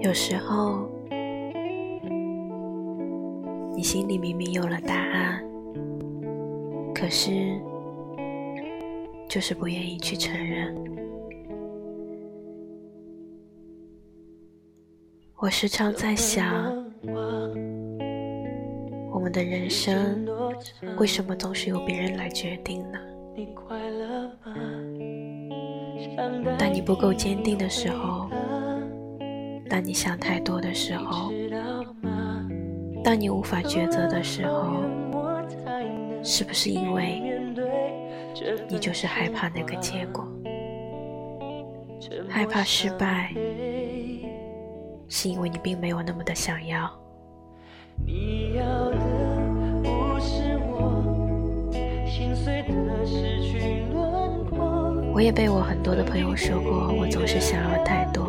有时候，你心里明明有了答案，可是就是不愿意去承认。我时常在想，我们的人生为什么总是由别人来决定呢？当你不够坚定的时候。当你想太多的时候，当你无法抉择的时候，是不是因为你就是害怕那个结果，害怕失败，是因为你并没有那么的想要。我也被我很多的朋友说过，我总是想要太多。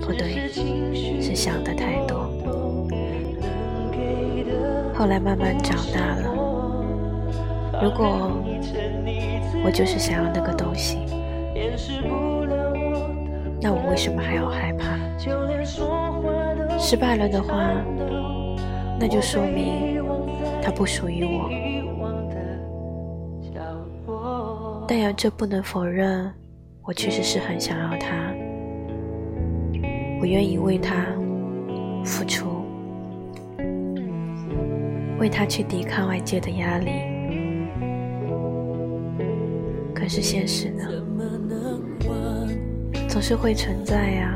不对，是想的太多。后来慢慢长大了，如果我就是想要那个东西，那我为什么还要害怕？失败了的话，那就说明他不属于我。但然，这不能否认，我确实是很想要他。我愿意为他付出，为他去抵抗外界的压力。可是现实呢，总是会存在呀，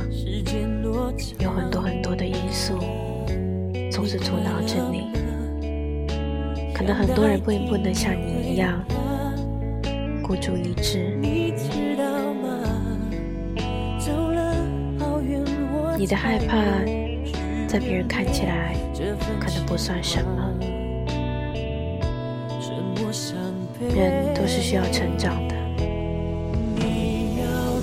有很多很多的因素，总是阻挠着你。可能很多人并不能像你一样孤注一掷。你的害怕，在别人看起来可能不算什么。人都是需要成长的。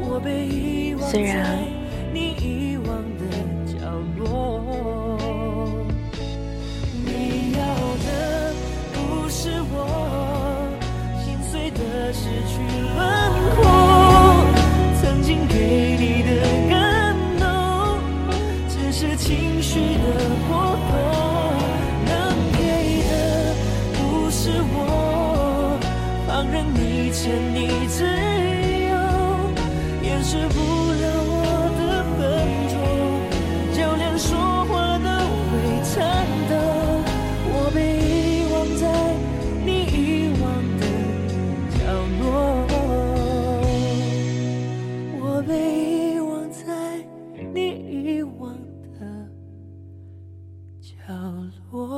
我被遗忘在你遗忘的角落，你要的不是我，心碎的失去轮廓，曾经给你的感动，只是情绪的波动，能给的不是我，放任你沉溺自。掩饰不了我的笨拙就连说话都会颤抖我被遗忘在你遗忘的角落我被遗忘在你遗忘的角落